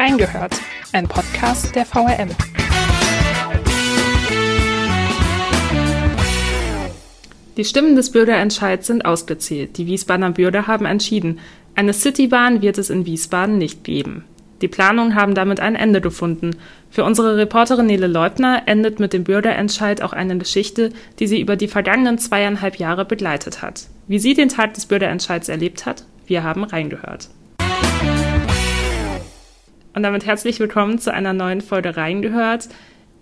Reingehört, ein Podcast der VRM. Die Stimmen des Bürgerentscheids sind ausgezählt. Die Wiesbadener Bürger haben entschieden, eine Citybahn wird es in Wiesbaden nicht geben. Die Planungen haben damit ein Ende gefunden. Für unsere Reporterin Nele Leutner endet mit dem Bürgerentscheid auch eine Geschichte, die sie über die vergangenen zweieinhalb Jahre begleitet hat. Wie sie den Tag des Bürgerentscheids erlebt hat, wir haben reingehört. Und damit herzlich willkommen zu einer neuen Folge reingehört.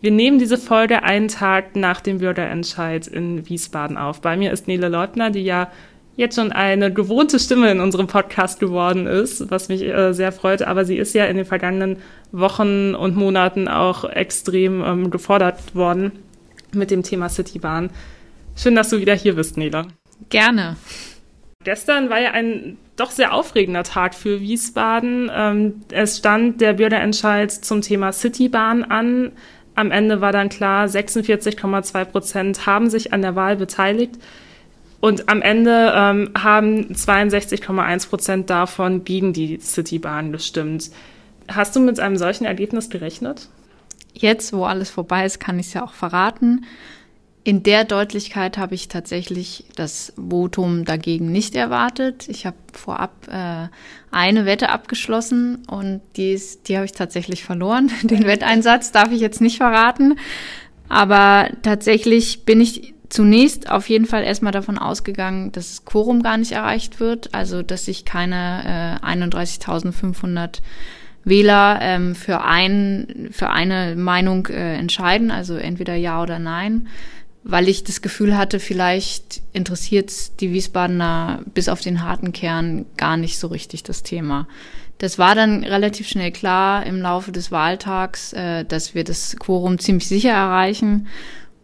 Wir nehmen diese Folge einen Tag nach dem Bürgerentscheid in Wiesbaden auf. Bei mir ist Nele Leutner, die ja jetzt schon eine gewohnte Stimme in unserem Podcast geworden ist, was mich äh, sehr freut. Aber sie ist ja in den vergangenen Wochen und Monaten auch extrem ähm, gefordert worden mit dem Thema Citybahn. Schön, dass du wieder hier bist, Nele. Gerne. Gestern war ja ein doch sehr aufregender Tag für Wiesbaden. Ähm, es stand der Bürgerentscheid zum Thema Citybahn an. Am Ende war dann klar, 46,2 Prozent haben sich an der Wahl beteiligt. Und am Ende ähm, haben 62,1 Prozent davon gegen die Citybahn gestimmt. Hast du mit einem solchen Ergebnis gerechnet? Jetzt, wo alles vorbei ist, kann ich es ja auch verraten. In der Deutlichkeit habe ich tatsächlich das Votum dagegen nicht erwartet. Ich habe vorab äh, eine Wette abgeschlossen und die, ist, die habe ich tatsächlich verloren. Den Wetteinsatz darf ich jetzt nicht verraten. Aber tatsächlich bin ich zunächst auf jeden Fall erstmal davon ausgegangen, dass das Quorum gar nicht erreicht wird, also dass sich keine äh, 31.500 Wähler ähm, für, ein, für eine Meinung äh, entscheiden, also entweder ja oder nein, weil ich das Gefühl hatte, vielleicht interessiert die Wiesbadener bis auf den harten Kern gar nicht so richtig das Thema. Das war dann relativ schnell klar im Laufe des Wahltags, äh, dass wir das Quorum ziemlich sicher erreichen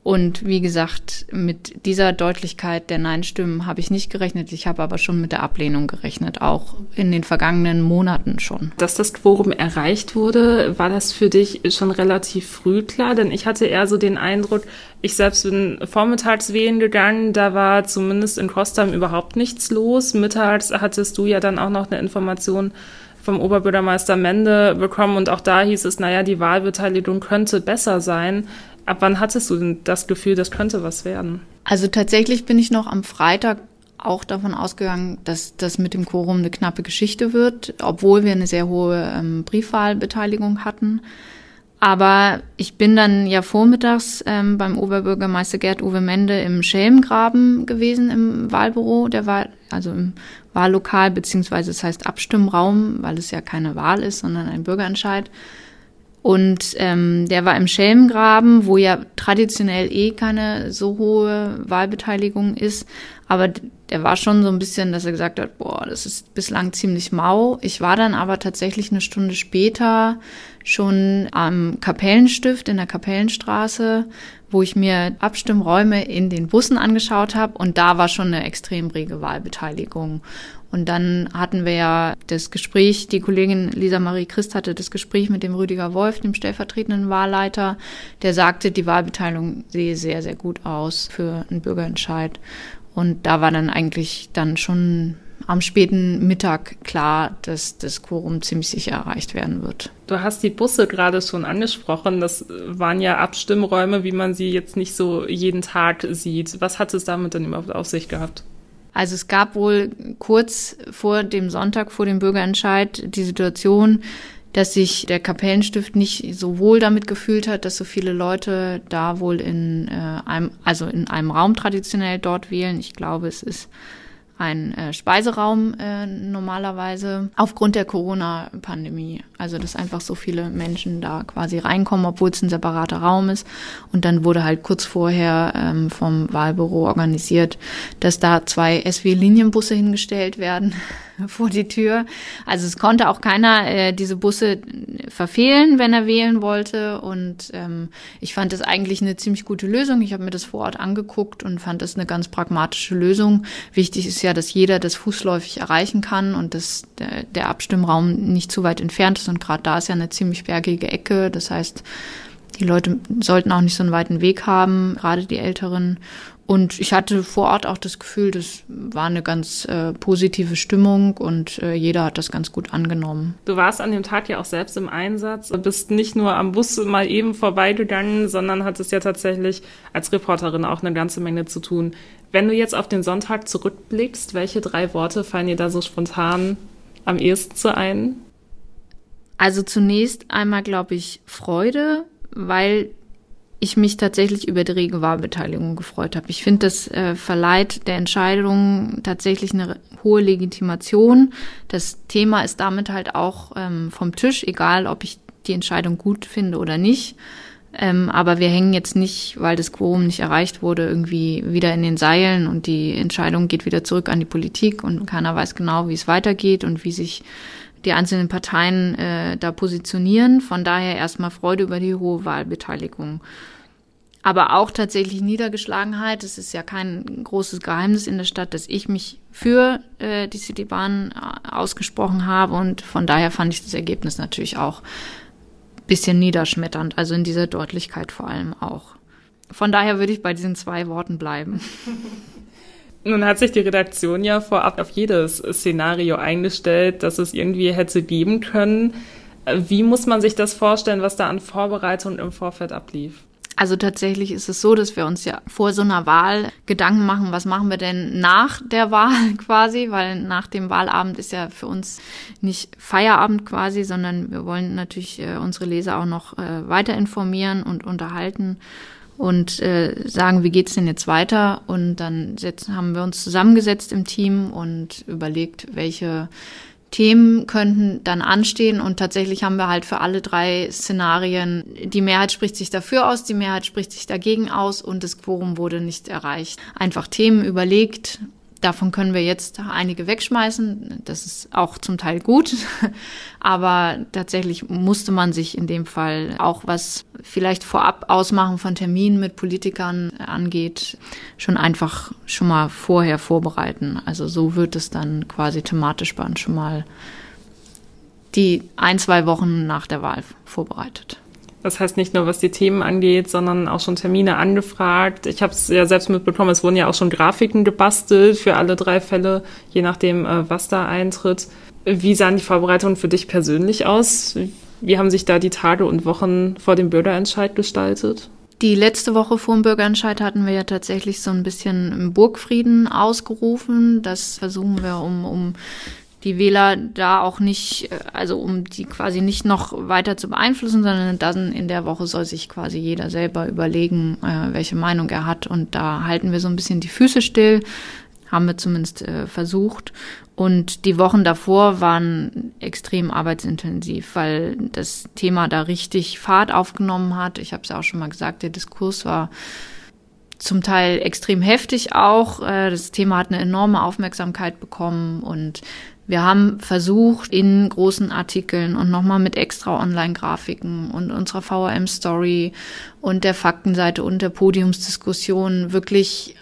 und wie gesagt, mit dieser Deutlichkeit der Nein-Stimmen habe ich nicht gerechnet. Ich habe aber schon mit der Ablehnung gerechnet, auch in den vergangenen Monaten schon. Dass das Quorum erreicht wurde, war das für dich schon relativ früh klar? Denn ich hatte eher so den Eindruck, ich selbst bin vormittags wählen gegangen, da war zumindest in Kostheim überhaupt nichts los. Mittags hattest du ja dann auch noch eine Information vom Oberbürgermeister Mende bekommen und auch da hieß es, naja, die Wahlbeteiligung könnte besser sein. Ab wann hattest du denn das Gefühl, das könnte was werden? Also tatsächlich bin ich noch am Freitag auch davon ausgegangen, dass das mit dem Quorum eine knappe Geschichte wird, obwohl wir eine sehr hohe ähm, Briefwahlbeteiligung hatten. Aber ich bin dann ja vormittags ähm, beim Oberbürgermeister Gerd Uwe Mende im Schelmgraben gewesen im Wahlbüro, der Wahl, also im Wahllokal, beziehungsweise es heißt Abstimmraum, weil es ja keine Wahl ist, sondern ein Bürgerentscheid. Und ähm, der war im Schelmgraben, wo ja traditionell eh keine so hohe Wahlbeteiligung ist. Aber der war schon so ein bisschen, dass er gesagt hat, boah, das ist bislang ziemlich mau. Ich war dann aber tatsächlich eine Stunde später schon am Kapellenstift in der Kapellenstraße, wo ich mir Abstimmräume in den Bussen angeschaut habe und da war schon eine extrem rege Wahlbeteiligung. Und dann hatten wir ja das Gespräch, die Kollegin Lisa Marie Christ hatte das Gespräch mit dem Rüdiger Wolf, dem stellvertretenden Wahlleiter, der sagte, die Wahlbeteiligung sehe sehr, sehr gut aus für einen Bürgerentscheid. Und da war dann eigentlich dann schon am späten Mittag klar, dass das Quorum ziemlich sicher erreicht werden wird. Du hast die Busse gerade schon angesprochen. Das waren ja Abstimmräume, wie man sie jetzt nicht so jeden Tag sieht. Was hat es damit denn überhaupt auf sich gehabt? Also es gab wohl kurz vor dem Sonntag, vor dem Bürgerentscheid, die Situation, dass sich der Kapellenstift nicht so wohl damit gefühlt hat, dass so viele Leute da wohl in äh, einem, also in einem Raum traditionell dort wählen. Ich glaube, es ist ein äh, Speiseraum äh, normalerweise aufgrund der Corona-Pandemie. Also dass einfach so viele Menschen da quasi reinkommen, obwohl es ein separater Raum ist. Und dann wurde halt kurz vorher ähm, vom Wahlbüro organisiert, dass da zwei SW-Linienbusse hingestellt werden vor die Tür. Also es konnte auch keiner äh, diese Busse verfehlen, wenn er wählen wollte. Und ähm, ich fand das eigentlich eine ziemlich gute Lösung. Ich habe mir das vor Ort angeguckt und fand das eine ganz pragmatische Lösung. Wichtig ist ja, dass jeder das fußläufig erreichen kann und dass der, der Abstimmraum nicht zu weit entfernt ist. Und gerade da ist ja eine ziemlich bergige Ecke. Das heißt, Die Leute sollten auch nicht so einen weiten Weg haben, gerade die Älteren. Und ich hatte vor Ort auch das Gefühl, das war eine ganz äh, positive Stimmung und äh, jeder hat das ganz gut angenommen. Du warst an dem Tag ja auch selbst im Einsatz, du bist nicht nur am Bus mal eben vorbeigegangen, sondern hattest ja tatsächlich als Reporterin auch eine ganze Menge zu tun. Wenn du jetzt auf den Sonntag zurückblickst, welche drei Worte fallen dir da so spontan am ehesten zu ein? Also zunächst einmal, glaube ich, Freude, weil ich mich tatsächlich über die Regenwahlbeteiligung gefreut habe. Ich finde, das äh, verleiht der Entscheidung tatsächlich eine hohe Legitimation. Das Thema ist damit halt auch ähm, vom Tisch, egal ob ich die Entscheidung gut finde oder nicht. Ähm, aber wir hängen jetzt nicht, weil das Quorum nicht erreicht wurde, irgendwie wieder in den Seilen und die Entscheidung geht wieder zurück an die Politik und keiner weiß genau, wie es weitergeht und wie sich die einzelnen Parteien äh, da positionieren. Von daher erstmal Freude über die hohe Wahlbeteiligung aber auch tatsächlich Niedergeschlagenheit. Es ist ja kein großes Geheimnis in der Stadt, dass ich mich für äh, die Citybahn äh, ausgesprochen habe und von daher fand ich das Ergebnis natürlich auch bisschen niederschmetternd, also in dieser Deutlichkeit vor allem auch. Von daher würde ich bei diesen zwei Worten bleiben. Nun hat sich die Redaktion ja vorab auf jedes Szenario eingestellt, das es irgendwie hätte geben können. Wie muss man sich das vorstellen, was da an Vorbereitung im Vorfeld ablief? Also tatsächlich ist es so, dass wir uns ja vor so einer Wahl Gedanken machen, was machen wir denn nach der Wahl quasi, weil nach dem Wahlabend ist ja für uns nicht Feierabend quasi, sondern wir wollen natürlich äh, unsere Leser auch noch äh, weiter informieren und unterhalten und äh, sagen, wie geht's denn jetzt weiter? Und dann setzen, haben wir uns zusammengesetzt im Team und überlegt, welche Themen könnten dann anstehen und tatsächlich haben wir halt für alle drei Szenarien, die Mehrheit spricht sich dafür aus, die Mehrheit spricht sich dagegen aus und das Quorum wurde nicht erreicht. Einfach Themen überlegt, Davon können wir jetzt einige wegschmeißen. Das ist auch zum Teil gut. Aber tatsächlich musste man sich in dem Fall auch was vielleicht vorab ausmachen von Terminen mit Politikern angeht, schon einfach schon mal vorher vorbereiten. Also so wird es dann quasi thematisch schon mal die ein, zwei Wochen nach der Wahl vorbereitet. Das heißt nicht nur, was die Themen angeht, sondern auch schon Termine angefragt. Ich habe es ja selbst mitbekommen, es wurden ja auch schon Grafiken gebastelt für alle drei Fälle, je nachdem, äh, was da eintritt. Wie sahen die Vorbereitungen für dich persönlich aus? Wie haben sich da die Tage und Wochen vor dem Bürgerentscheid gestaltet? Die letzte Woche vor dem Bürgerentscheid hatten wir ja tatsächlich so ein bisschen Burgfrieden ausgerufen. Das versuchen wir, um, um die Wähler da auch nicht, äh, also um die quasi nicht noch weiter zu beeinflussen, sondern dann in der Woche soll sich quasi jeder selber überlegen, äh, welche Meinung er hat. Und da halten wir so ein bisschen die Füße still, haben wir zumindest äh, versucht. Und die Wochen davor waren extrem arbeitsintensiv, weil das Thema da richtig Fahrt aufgenommen hat. Ich habe es auch schon mal gesagt, der Diskurs war zum Teil extrem heftig auch. Das Thema hat eine enorme Aufmerksamkeit bekommen und wir haben versucht, in großen Artikeln und nochmal mit extra Online-Grafiken und unserer VRM-Story und der Faktenseite und der Podiumsdiskussion wirklich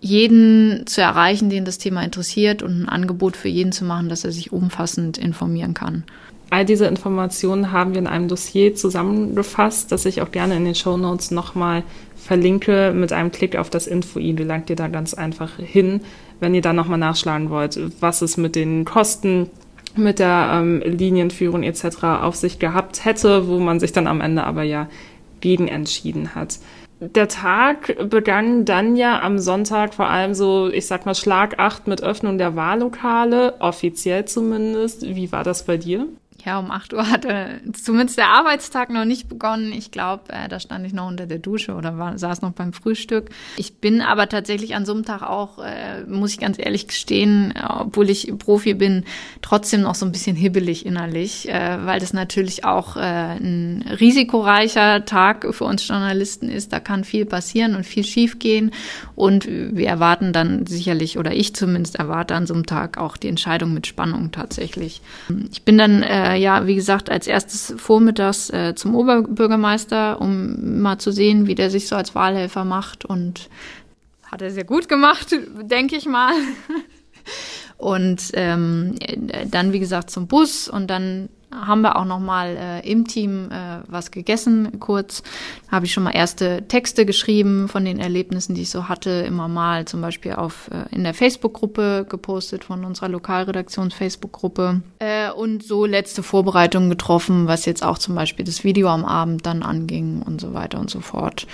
jeden zu erreichen, den das Thema interessiert und ein Angebot für jeden zu machen, dass er sich umfassend informieren kann. All diese Informationen haben wir in einem Dossier zusammengefasst, das ich auch gerne in den Show Notes nochmal verlinke. Mit einem Klick auf das Info-I gelangt ihr da ganz einfach hin wenn ihr da nochmal nachschlagen wollt, was es mit den Kosten, mit der ähm, Linienführung etc. auf sich gehabt hätte, wo man sich dann am Ende aber ja gegen entschieden hat. Der Tag begann dann ja am Sonntag vor allem so, ich sag mal, Schlag 8 mit Öffnung der Wahllokale, offiziell zumindest. Wie war das bei dir? Ja, um 8 Uhr hatte zumindest der Arbeitstag noch nicht begonnen. Ich glaube, äh, da stand ich noch unter der Dusche oder war, saß noch beim Frühstück. Ich bin aber tatsächlich an so einem Tag auch, äh, muss ich ganz ehrlich gestehen, obwohl ich Profi bin, trotzdem noch so ein bisschen hibbelig innerlich, äh, weil das natürlich auch äh, ein risikoreicher Tag für uns Journalisten ist. Da kann viel passieren und viel schiefgehen. Und wir erwarten dann sicherlich, oder ich zumindest erwarte an so einem Tag auch die Entscheidung mit Spannung tatsächlich. Ich bin dann äh, ja, wie gesagt, als erstes vormittags äh, zum Oberbürgermeister, um mal zu sehen, wie der sich so als Wahlhelfer macht. Und hat er sehr gut gemacht, denke ich mal. Und ähm, dann, wie gesagt, zum Bus und dann haben wir auch noch mal äh, im Team äh, was gegessen, kurz. Habe ich schon mal erste Texte geschrieben von den Erlebnissen, die ich so hatte, immer mal zum Beispiel auf äh, in der Facebook-Gruppe gepostet von unserer Lokalredaktions-Facebook-Gruppe äh, und so letzte Vorbereitungen getroffen, was jetzt auch zum Beispiel das Video am Abend dann anging und so weiter und so fort.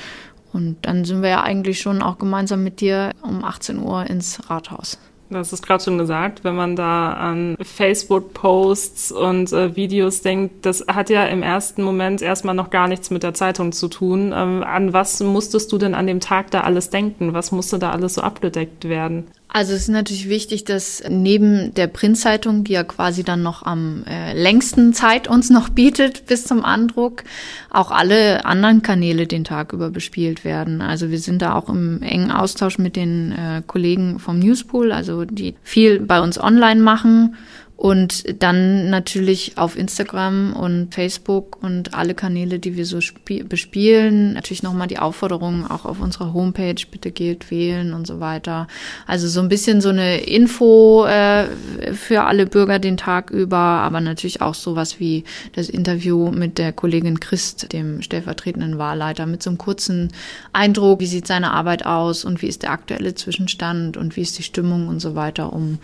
Und dann sind wir ja eigentlich schon auch gemeinsam mit dir um 18 Uhr ins Rathaus. Das ist gerade schon gesagt, wenn man da an Facebook-Posts und äh, Videos denkt, das hat ja im ersten Moment erstmal noch gar nichts mit der Zeitung zu tun. Ähm, an was musstest du denn an dem Tag da alles denken? Was musste da alles so abgedeckt werden? Also es ist natürlich wichtig, dass neben der Printzeitung, die ja quasi dann noch am äh, längsten Zeit uns noch bietet bis zum Andruck, auch alle anderen Kanäle den Tag über bespielt werden. Also wir sind da auch im engen Austausch mit den äh, Kollegen vom Newspool, also die viel bei uns online machen und dann natürlich auf Instagram und Facebook und alle Kanäle, die wir so bespielen. Natürlich nochmal die Aufforderung auch auf unserer Homepage, bitte geht wählen und so weiter. Also so ein bisschen so eine Info äh, für alle Bürger den Tag über, aber natürlich auch sowas wie das Interview mit der Kollegin Christ, dem stellvertretenden Wahlleiter, mit so einem kurzen Eindruck, wie sieht seine Arbeit aus und wie ist der aktuelle Zwischenstand und wie ist die Stimmung und so weiter, um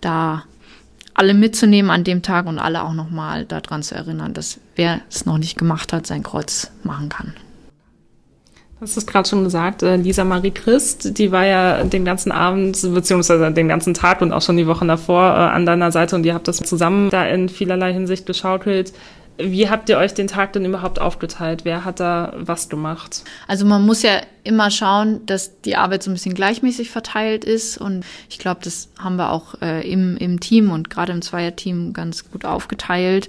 da alle mitzunehmen an dem Tag und alle auch nochmal daran zu erinnern, dass wer es noch nicht gemacht hat, sein Kreuz machen kann. Das ist gerade schon gesagt, äh, Lisa Marie Christ, die war ja den ganzen Abend, beziehungsweise den ganzen Tag und auch schon die Wochen davor äh, an deiner Seite und ihr habt das zusammen da in vielerlei Hinsicht geschaukelt. Wie habt ihr euch den Tag denn überhaupt aufgeteilt? Wer hat da was gemacht? Also man muss ja immer schauen, dass die Arbeit so ein bisschen gleichmäßig verteilt ist. Und ich glaube, das haben wir auch äh, im, im Team und gerade im Zweierteam ganz gut aufgeteilt.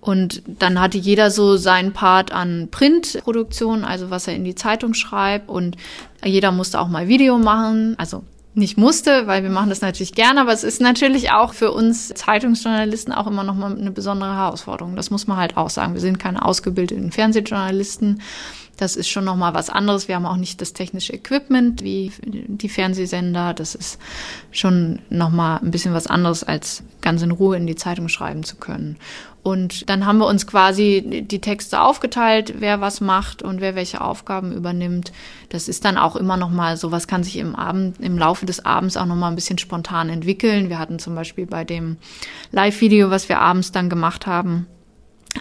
Und dann hatte jeder so seinen Part an Printproduktion, also was er in die Zeitung schreibt. Und jeder musste auch mal Video machen. Also nicht musste, weil wir machen das natürlich gerne, aber es ist natürlich auch für uns Zeitungsjournalisten auch immer noch mal eine besondere Herausforderung. Das muss man halt auch sagen. Wir sind keine ausgebildeten Fernsehjournalisten. Das ist schon noch mal was anderes. Wir haben auch nicht das technische Equipment wie die Fernsehsender. Das ist schon noch mal ein bisschen was anderes, als ganz in Ruhe in die Zeitung schreiben zu können. Und dann haben wir uns quasi die Texte aufgeteilt, wer was macht und wer welche Aufgaben übernimmt. Das ist dann auch immer noch mal so, was kann sich im Abend, im Laufe des Abends auch noch mal ein bisschen spontan entwickeln. Wir hatten zum Beispiel bei dem Live-Video, was wir abends dann gemacht haben,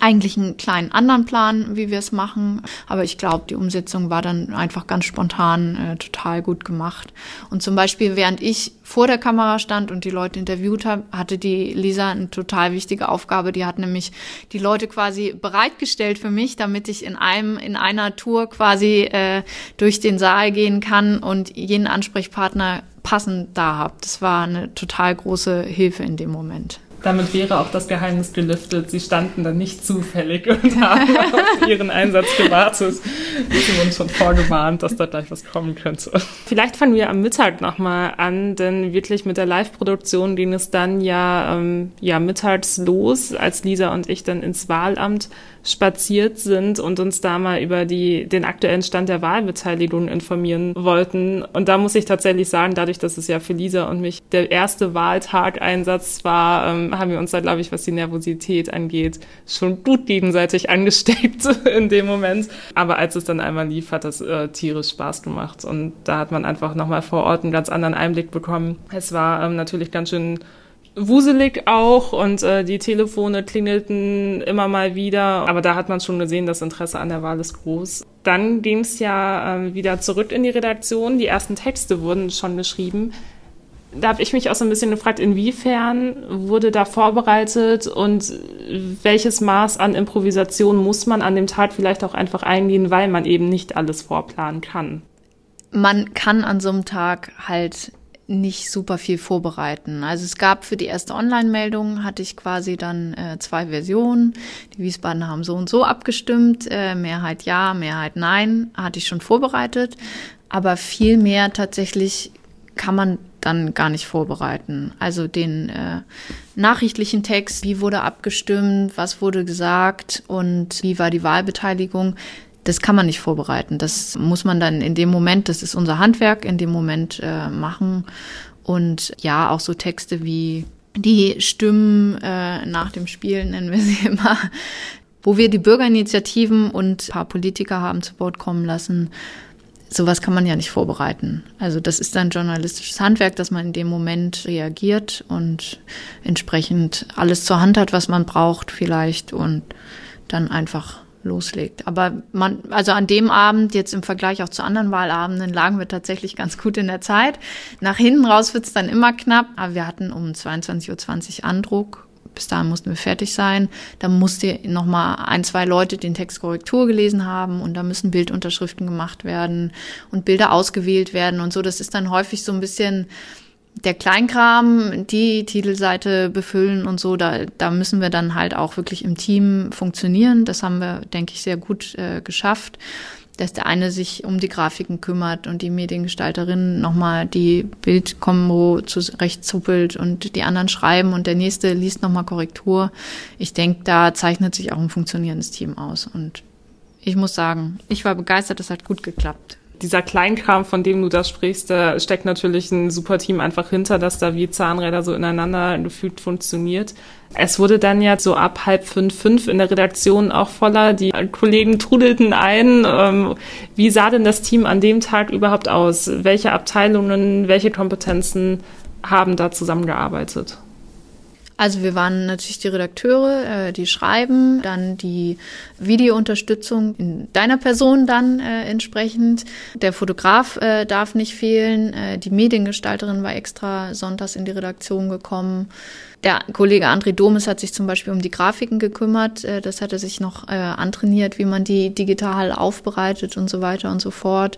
eigentlich einen kleinen anderen Plan, wie wir es machen. Aber ich glaube, die Umsetzung war dann einfach ganz spontan äh, total gut gemacht. Und zum Beispiel, während ich vor der Kamera stand und die Leute interviewt habe, hatte die Lisa eine total wichtige Aufgabe. Die hat nämlich die Leute quasi bereitgestellt für mich, damit ich in einem, in einer Tour quasi äh, durch den Saal gehen kann und jeden Ansprechpartner passend da habe. Das war eine total große Hilfe in dem Moment. Damit wäre auch das Geheimnis gelüftet. Sie standen dann nicht zufällig und haben auf ihren Einsatz gewartet. Sind uns schon vorgewarnt, dass da gleich was kommen könnte. Vielleicht fangen wir am Mittag nochmal an, denn wirklich mit der Live-Produktion ging es dann ja, ähm, ja mittags los, als Lisa und ich dann ins Wahlamt spaziert sind und uns da mal über die, den aktuellen Stand der Wahlbeteiligung informieren wollten. Und da muss ich tatsächlich sagen, dadurch, dass es ja für Lisa und mich der erste Wahltag-Einsatz war, ähm, haben wir uns da, glaube ich, was die Nervosität angeht, schon gut gegenseitig angesteckt in dem Moment. Aber als es dann einmal lief, hat das äh, tierisch Spaß gemacht. Und da hat man einfach nochmal vor Ort einen ganz anderen Einblick bekommen. Es war ähm, natürlich ganz schön wuselig auch und äh, die Telefone klingelten immer mal wieder, aber da hat man schon gesehen, das Interesse an der Wahl ist groß. Dann ging es ja äh, wieder zurück in die Redaktion, die ersten Texte wurden schon geschrieben. Da habe ich mich auch so ein bisschen gefragt, inwiefern wurde da vorbereitet und welches Maß an Improvisation muss man an dem Tag vielleicht auch einfach eingehen, weil man eben nicht alles vorplanen kann. Man kann an so einem Tag halt nicht super viel vorbereiten. Also es gab für die erste Online-Meldung hatte ich quasi dann äh, zwei Versionen. Die Wiesbaden haben so und so abgestimmt. Äh, Mehrheit ja, Mehrheit nein, hatte ich schon vorbereitet. Aber viel mehr tatsächlich kann man dann gar nicht vorbereiten. Also den äh, nachrichtlichen Text, wie wurde abgestimmt, was wurde gesagt und wie war die Wahlbeteiligung, das kann man nicht vorbereiten. Das muss man dann in dem Moment, das ist unser Handwerk, in dem Moment äh, machen. Und ja, auch so Texte wie die Stimmen äh, nach dem Spiel, nennen wir sie immer, wo wir die Bürgerinitiativen und ein paar Politiker haben zu Wort kommen lassen. Sowas kann man ja nicht vorbereiten. Also das ist dann journalistisches Handwerk, dass man in dem Moment reagiert und entsprechend alles zur Hand hat, was man braucht vielleicht und dann einfach loslegt. Aber man, also an dem Abend, jetzt im Vergleich auch zu anderen Wahlabenden, lagen wir tatsächlich ganz gut in der Zeit. Nach hinten raus wird's dann immer knapp, aber wir hatten um 22.20 Uhr Andruck. Bis dahin mussten wir fertig sein. Da musste noch mal ein, zwei Leute den Text Korrektur gelesen haben und da müssen Bildunterschriften gemacht werden und Bilder ausgewählt werden und so. Das ist dann häufig so ein bisschen der Kleinkram, die Titelseite befüllen und so, da, da müssen wir dann halt auch wirklich im Team funktionieren. Das haben wir, denke ich, sehr gut äh, geschafft, dass der eine sich um die Grafiken kümmert und die Mediengestalterin nochmal die Bildkombo zurechtzuppelt und die anderen schreiben und der nächste liest nochmal Korrektur. Ich denke, da zeichnet sich auch ein funktionierendes Team aus und ich muss sagen, ich war begeistert, es hat gut geklappt dieser Kleinkram, von dem du da sprichst, da steckt natürlich ein super Team einfach hinter, dass da wie Zahnräder so ineinander gefügt funktioniert. Es wurde dann ja so ab halb fünf, fünf in der Redaktion auch voller. Die Kollegen trudelten ein. Ähm, wie sah denn das Team an dem Tag überhaupt aus? Welche Abteilungen, welche Kompetenzen haben da zusammengearbeitet? Also wir waren natürlich die Redakteure, äh, die schreiben, dann die Videounterstützung in deiner Person dann äh, entsprechend. Der Fotograf äh, darf nicht fehlen. Äh, die Mediengestalterin war extra sonntags in die Redaktion gekommen. Der Kollege André Domes hat sich zum Beispiel um die Grafiken gekümmert. Äh, das hat er sich noch äh, antrainiert, wie man die digital aufbereitet und so weiter und so fort.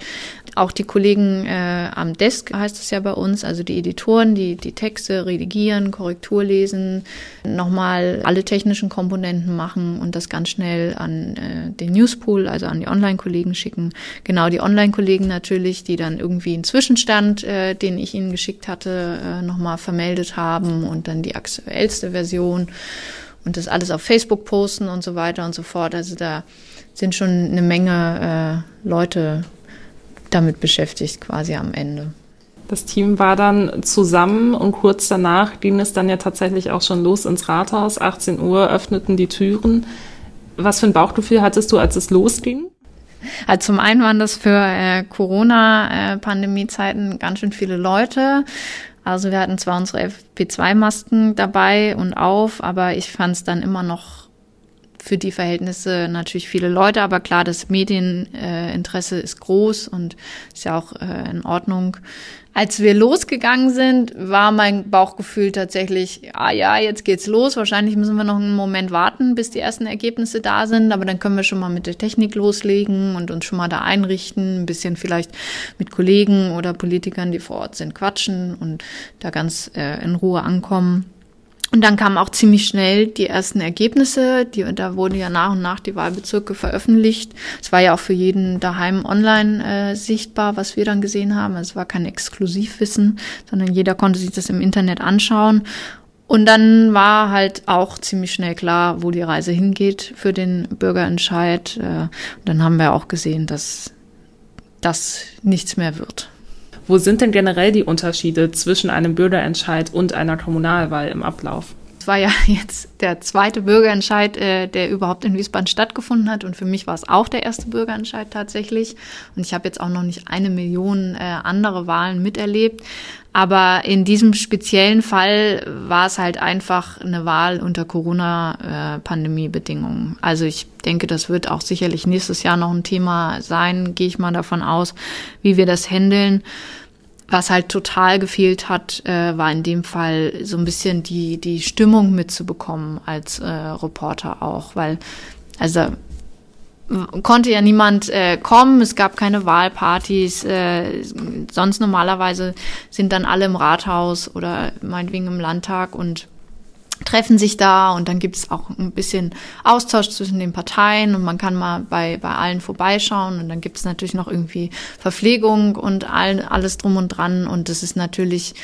Auch die Kollegen äh, am Desk heißt es ja bei uns, also die Editoren, die die Texte redigieren, Korrektur lesen, nochmal alle technischen Komponenten machen und das ganz schnell an äh, den Newspool, also an die Online-Kollegen schicken. Genau, die Online-Kollegen natürlich, die dann irgendwie einen Zwischenstand, äh, den ich ihnen geschickt hatte, äh, nochmal vermeldet haben und dann die aktuellste Version und das alles auf Facebook posten und so weiter und so fort. Also da sind schon eine Menge äh, Leute damit beschäftigt quasi am Ende. Das Team war dann zusammen und kurz danach ging es dann ja tatsächlich auch schon los ins Rathaus. 18 Uhr öffneten die Türen. Was für ein Bauchgefühl hattest du, als es losging? Also zum einen waren das für äh, Corona-Pandemie-Zeiten ganz schön viele Leute. Also wir hatten zwar unsere FP2-Masken dabei und auf, aber ich fand es dann immer noch für die Verhältnisse natürlich viele Leute, aber klar, das Medieninteresse ist groß und ist ja auch äh, in Ordnung. Als wir losgegangen sind, war mein Bauchgefühl tatsächlich, ah ja, jetzt geht's los. Wahrscheinlich müssen wir noch einen Moment warten, bis die ersten Ergebnisse da sind, aber dann können wir schon mal mit der Technik loslegen und uns schon mal da einrichten, ein bisschen vielleicht mit Kollegen oder Politikern, die vor Ort sind, quatschen und da ganz äh, in Ruhe ankommen. Und dann kamen auch ziemlich schnell die ersten Ergebnisse. Die, da wurden ja nach und nach die Wahlbezirke veröffentlicht. Es war ja auch für jeden daheim online äh, sichtbar, was wir dann gesehen haben. Es war kein Exklusivwissen, sondern jeder konnte sich das im Internet anschauen. Und dann war halt auch ziemlich schnell klar, wo die Reise hingeht für den Bürgerentscheid. Äh, und dann haben wir auch gesehen, dass das nichts mehr wird. Wo sind denn generell die Unterschiede zwischen einem Bürgerentscheid und einer Kommunalwahl im Ablauf? Es war ja jetzt der zweite Bürgerentscheid, äh, der überhaupt in Wiesbaden stattgefunden hat. Und für mich war es auch der erste Bürgerentscheid tatsächlich. Und ich habe jetzt auch noch nicht eine Million äh, andere Wahlen miterlebt. Aber in diesem speziellen Fall war es halt einfach eine Wahl unter Corona-Pandemie-Bedingungen. Also ich denke, das wird auch sicherlich nächstes Jahr noch ein Thema sein, gehe ich mal davon aus, wie wir das handeln. Was halt total gefehlt hat, äh, war in dem Fall so ein bisschen die, die Stimmung mitzubekommen als äh, Reporter auch, weil, also konnte ja niemand äh, kommen, es gab keine Wahlpartys, äh, sonst normalerweise sind dann alle im Rathaus oder meinetwegen im Landtag und treffen sich da und dann gibt es auch ein bisschen Austausch zwischen den Parteien und man kann mal bei, bei allen vorbeischauen und dann gibt es natürlich noch irgendwie Verpflegung und all, alles drum und dran und das ist natürlich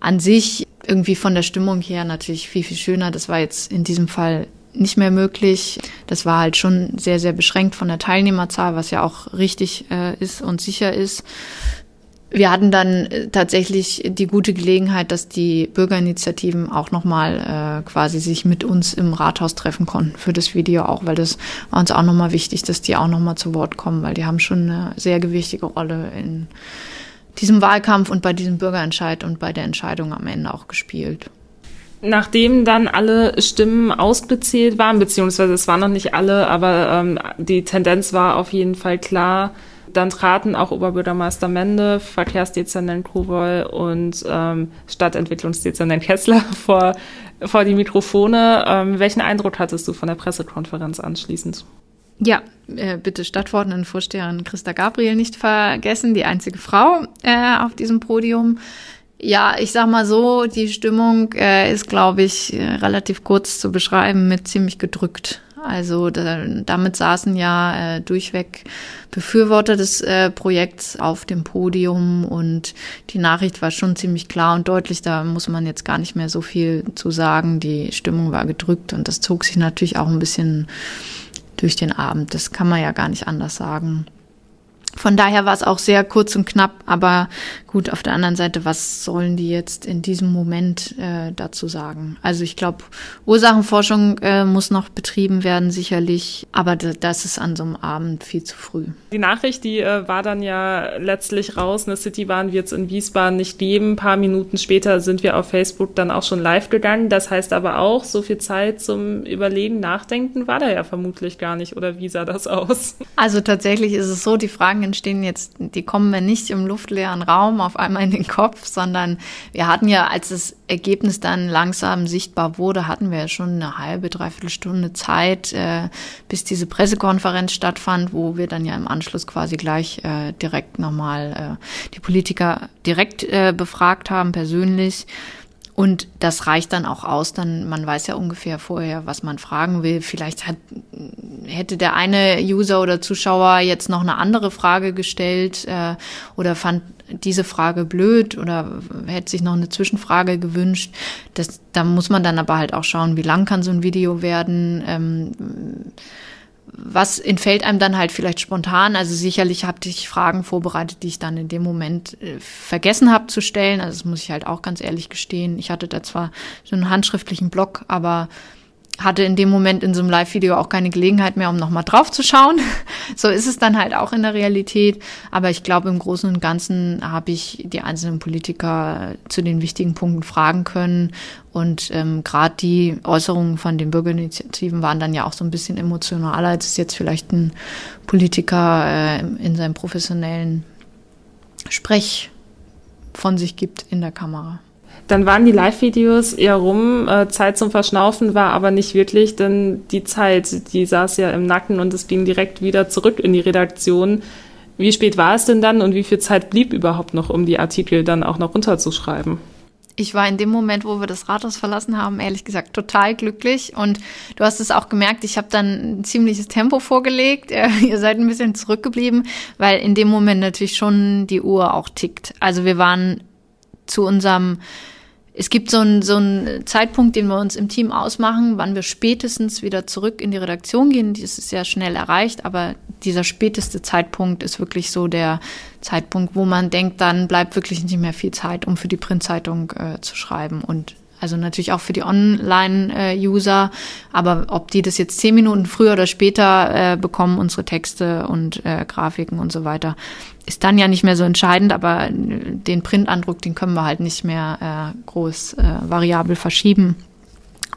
an sich irgendwie von der Stimmung her natürlich viel, viel schöner. Das war jetzt in diesem Fall nicht mehr möglich. Das war halt schon sehr, sehr beschränkt von der Teilnehmerzahl, was ja auch richtig äh, ist und sicher ist. Wir hatten dann äh, tatsächlich die gute Gelegenheit, dass die Bürgerinitiativen auch nochmal äh, quasi sich mit uns im Rathaus treffen konnten für das Video auch, weil das war uns auch nochmal wichtig, dass die auch nochmal zu Wort kommen, weil die haben schon eine sehr gewichtige Rolle in diesem Wahlkampf und bei diesem Bürgerentscheid und bei der Entscheidung am Ende auch gespielt. Nachdem dann alle Stimmen ausgezählt waren, beziehungsweise es waren noch nicht alle, aber ähm, die Tendenz war auf jeden Fall klar, dann traten auch Oberbürgermeister Mende, Verkehrsdezernent Kowol und ähm, Stadtentwicklungsdezernent Kessler vor, vor die Mikrofone. Ähm, welchen Eindruck hattest du von der Pressekonferenz anschließend? Ja, äh, bitte Stadtverordnetenvorsteherin Christa Gabriel nicht vergessen, die einzige Frau äh, auf diesem Podium. Ja, ich sag mal so, die Stimmung äh, ist, glaube ich, äh, relativ kurz zu beschreiben mit ziemlich gedrückt. Also da, damit saßen ja äh, durchweg Befürworter des äh, Projekts auf dem Podium und die Nachricht war schon ziemlich klar und deutlich. Da muss man jetzt gar nicht mehr so viel zu sagen. Die Stimmung war gedrückt und das zog sich natürlich auch ein bisschen durch den Abend. Das kann man ja gar nicht anders sagen. Von daher war es auch sehr kurz und knapp, aber gut, auf der anderen Seite, was sollen die jetzt in diesem Moment äh, dazu sagen? Also ich glaube, Ursachenforschung äh, muss noch betrieben werden, sicherlich, aber das ist an so einem Abend viel zu früh. Die Nachricht, die äh, war dann ja letztlich raus, eine Citybahn wird es in Wiesbaden nicht geben. Ein paar Minuten später sind wir auf Facebook dann auch schon live gegangen. Das heißt aber auch, so viel Zeit zum Überlegen, Nachdenken war da ja vermutlich gar nicht, oder wie sah das aus? Also tatsächlich ist es so, die Fragen entstehen jetzt, die kommen wir nicht im luftleeren Raum auf einmal in den Kopf, sondern wir hatten ja, als das Ergebnis dann langsam sichtbar wurde, hatten wir ja schon eine halbe, dreiviertel Stunde Zeit, äh, bis diese Pressekonferenz stattfand, wo wir dann ja im Anschluss quasi gleich äh, direkt nochmal äh, die Politiker direkt äh, befragt haben, persönlich. Und das reicht dann auch aus, dann man weiß ja ungefähr vorher, was man fragen will. Vielleicht hat, hätte der eine User oder Zuschauer jetzt noch eine andere Frage gestellt äh, oder fand diese Frage blöd oder hätte sich noch eine Zwischenfrage gewünscht. Das, da muss man dann aber halt auch schauen, wie lang kann so ein Video werden. Ähm, was entfällt einem dann halt vielleicht spontan? Also sicherlich habe ich Fragen vorbereitet, die ich dann in dem Moment äh, vergessen habe zu stellen. Also das muss ich halt auch ganz ehrlich gestehen. Ich hatte da zwar so einen handschriftlichen Blog, aber hatte in dem Moment in so einem Live-Video auch keine Gelegenheit mehr, um nochmal drauf zu schauen. so ist es dann halt auch in der Realität. Aber ich glaube, im Großen und Ganzen habe ich die einzelnen Politiker zu den wichtigen Punkten fragen können. Und ähm, gerade die Äußerungen von den Bürgerinitiativen waren dann ja auch so ein bisschen emotionaler, als es jetzt vielleicht ein Politiker äh, in seinem professionellen Sprech von sich gibt in der Kamera. Dann waren die Live-Videos eher rum, äh, Zeit zum Verschnaufen war aber nicht wirklich, denn die Zeit, die saß ja im Nacken und es ging direkt wieder zurück in die Redaktion. Wie spät war es denn dann und wie viel Zeit blieb überhaupt noch, um die Artikel dann auch noch runterzuschreiben? Ich war in dem Moment, wo wir das Rathaus verlassen haben, ehrlich gesagt total glücklich. Und du hast es auch gemerkt, ich habe dann ein ziemliches Tempo vorgelegt. Ihr seid ein bisschen zurückgeblieben, weil in dem Moment natürlich schon die Uhr auch tickt. Also wir waren zu unserem es gibt so einen, so einen Zeitpunkt, den wir uns im Team ausmachen, wann wir spätestens wieder zurück in die Redaktion gehen. Das ist sehr schnell erreicht, aber dieser späteste Zeitpunkt ist wirklich so der Zeitpunkt, wo man denkt, dann bleibt wirklich nicht mehr viel Zeit, um für die Printzeitung äh, zu schreiben. Und also natürlich auch für die Online-User, aber ob die das jetzt zehn Minuten früher oder später äh, bekommen, unsere Texte und äh, Grafiken und so weiter, ist dann ja nicht mehr so entscheidend, aber den Printandruck, den können wir halt nicht mehr äh, groß äh, variabel verschieben.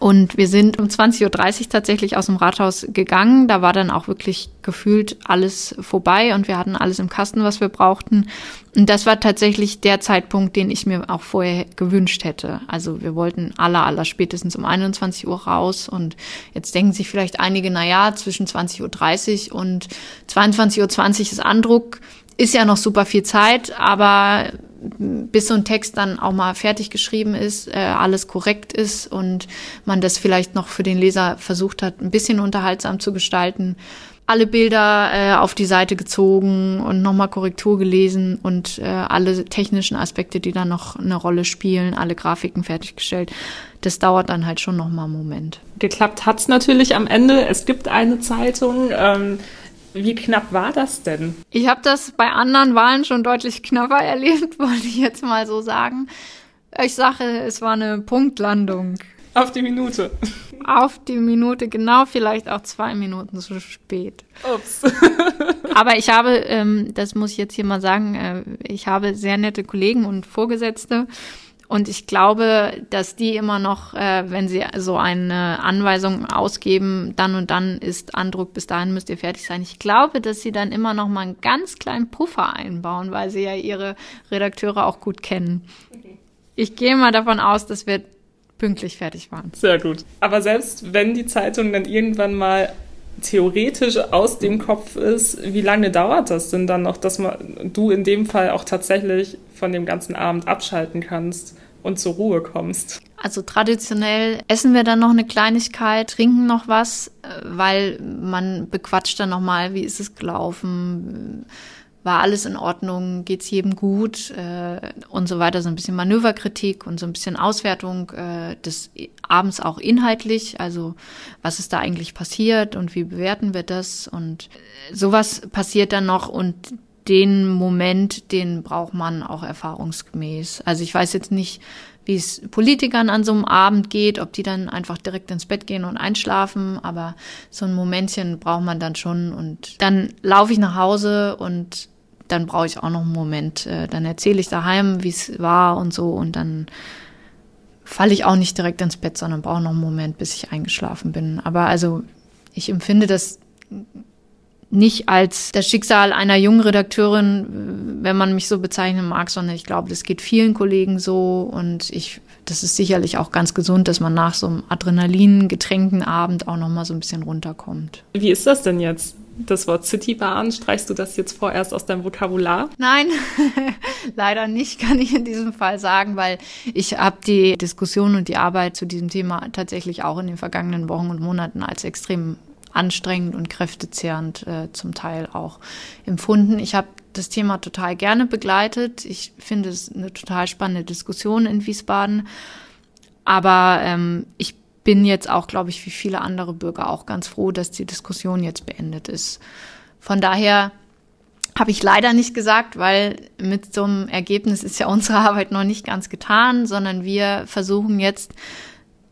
Und wir sind um 20.30 Uhr tatsächlich aus dem Rathaus gegangen. Da war dann auch wirklich gefühlt alles vorbei und wir hatten alles im Kasten, was wir brauchten. Und das war tatsächlich der Zeitpunkt, den ich mir auch vorher gewünscht hätte. Also wir wollten aller, aller spätestens um 21 Uhr raus und jetzt denken sich vielleicht einige, na ja, zwischen 20.30 Uhr und 22.20 Uhr ist Andruck ist ja noch super viel Zeit, aber bis so ein Text dann auch mal fertig geschrieben ist, äh, alles korrekt ist und man das vielleicht noch für den Leser versucht hat, ein bisschen unterhaltsam zu gestalten. Alle Bilder äh, auf die Seite gezogen und nochmal Korrektur gelesen und äh, alle technischen Aspekte, die dann noch eine Rolle spielen, alle Grafiken fertiggestellt. Das dauert dann halt schon nochmal einen Moment. Geklappt hat's natürlich am Ende. Es gibt eine Zeitung. Ähm Wie knapp war das denn? Ich habe das bei anderen Wahlen schon deutlich knapper erlebt, wollte ich jetzt mal so sagen. Ich sage, es war eine Punktlandung. Auf die Minute. Auf die Minute, genau, vielleicht auch zwei Minuten zu spät. Ups. Aber ich habe, ähm, das muss ich jetzt hier mal sagen, äh, ich habe sehr nette Kollegen und Vorgesetzte. Und ich glaube, dass die immer noch, äh, wenn sie so eine Anweisung ausgeben, dann und dann ist Andruck, bis dahin müsst ihr fertig sein. Ich glaube, dass sie dann immer noch mal einen ganz kleinen Puffer einbauen, weil sie ja ihre Redakteure auch gut kennen. Ich gehe mal davon aus, dass wir pünktlich fertig waren. Sehr gut. Aber selbst wenn die Zeitung dann irgendwann mal theoretisch aus dem Kopf ist, wie lange dauert das denn dann noch, dass man, du in dem Fall auch tatsächlich von dem ganzen Abend abschalten kannst und zur Ruhe kommst? Also traditionell essen wir dann noch eine Kleinigkeit, trinken noch was, äh, weil man bequatscht dann nochmal, wie ist es gelaufen, war alles in Ordnung, geht's jedem gut äh, und so weiter, so ein bisschen Manöverkritik und so ein bisschen Auswertung äh, des abends auch inhaltlich, also was ist da eigentlich passiert und wie bewerten wir das? Und äh, sowas passiert dann noch und den Moment, den braucht man auch erfahrungsgemäß. Also ich weiß jetzt nicht, wie es Politikern an so einem Abend geht, ob die dann einfach direkt ins Bett gehen und einschlafen, aber so ein Momentchen braucht man dann schon. Und dann laufe ich nach Hause und dann brauche ich auch noch einen Moment. Äh, dann erzähle ich daheim, wie es war und so und dann falle ich auch nicht direkt ins Bett, sondern brauche noch einen Moment, bis ich eingeschlafen bin. Aber also ich empfinde das nicht als das Schicksal einer jungen Redakteurin, wenn man mich so bezeichnen mag, sondern ich glaube, das geht vielen Kollegen so und ich, das ist sicherlich auch ganz gesund, dass man nach so einem Adrenalin-getränkten Abend auch noch mal so ein bisschen runterkommt. Wie ist das denn jetzt? Das Wort Citybahn, streichst du das jetzt vorerst aus deinem Vokabular? Nein, leider nicht, kann ich in diesem Fall sagen, weil ich habe die Diskussion und die Arbeit zu diesem Thema tatsächlich auch in den vergangenen Wochen und Monaten als extrem anstrengend und kräftezehrend äh, zum Teil auch empfunden. Ich habe das Thema total gerne begleitet. Ich finde es eine total spannende Diskussion in Wiesbaden. Aber ähm, ich bin jetzt auch, glaube ich, wie viele andere Bürger auch ganz froh, dass die Diskussion jetzt beendet ist. Von daher habe ich leider nicht gesagt, weil mit so einem Ergebnis ist ja unsere Arbeit noch nicht ganz getan, sondern wir versuchen jetzt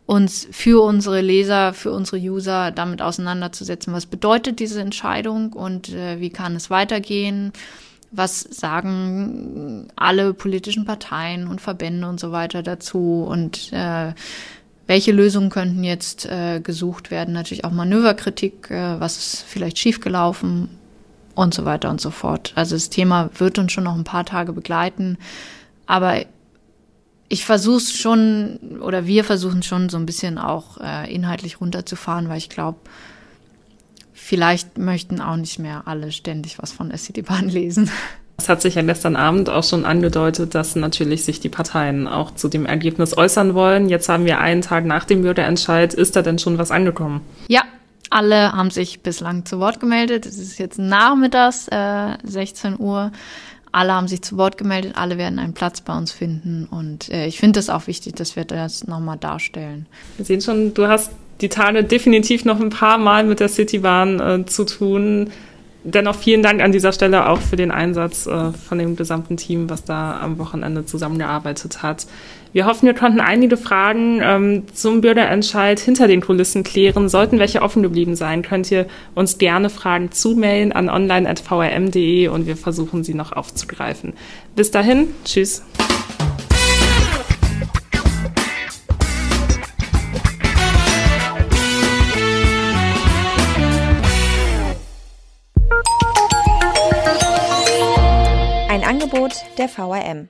uns für unsere Leser, für unsere User damit auseinanderzusetzen. Was bedeutet diese Entscheidung und äh, wie kann es weitergehen? Was sagen alle politischen Parteien und Verbände und so weiter dazu? Und äh, welche Lösungen könnten jetzt äh, gesucht werden? Natürlich auch Manöverkritik, äh, was ist vielleicht schiefgelaufen und so weiter und so fort. Also das Thema wird uns schon noch ein paar Tage begleiten. Aber ich versuche schon, oder wir versuchen schon so ein bisschen auch äh, inhaltlich runterzufahren, weil ich glaube, vielleicht möchten auch nicht mehr alle ständig was von der Bahn lesen. Es hat sich ja gestern Abend auch schon angedeutet, dass natürlich sich die Parteien auch zu dem Ergebnis äußern wollen. Jetzt haben wir einen Tag nach dem Bürgerentscheid. Ist da denn schon was angekommen? Ja, alle haben sich bislang zu Wort gemeldet. Es ist jetzt nachmittags, äh, 16 Uhr. Alle haben sich zu Wort gemeldet, alle werden einen Platz bei uns finden. Und äh, ich finde es auch wichtig, dass wir das nochmal darstellen. Wir sehen schon, du hast die Tage definitiv noch ein paar Mal mit der Citybahn äh, zu tun. Dennoch vielen Dank an dieser Stelle auch für den Einsatz äh, von dem gesamten Team, was da am Wochenende zusammengearbeitet hat. Wir hoffen, wir konnten einige Fragen ähm, zum Bürgerentscheid hinter den Kulissen klären. Sollten welche offen geblieben sein, könnt ihr uns gerne Fragen zumailen an online.vrm.de und wir versuchen sie noch aufzugreifen. Bis dahin, tschüss. Angebot der VRM.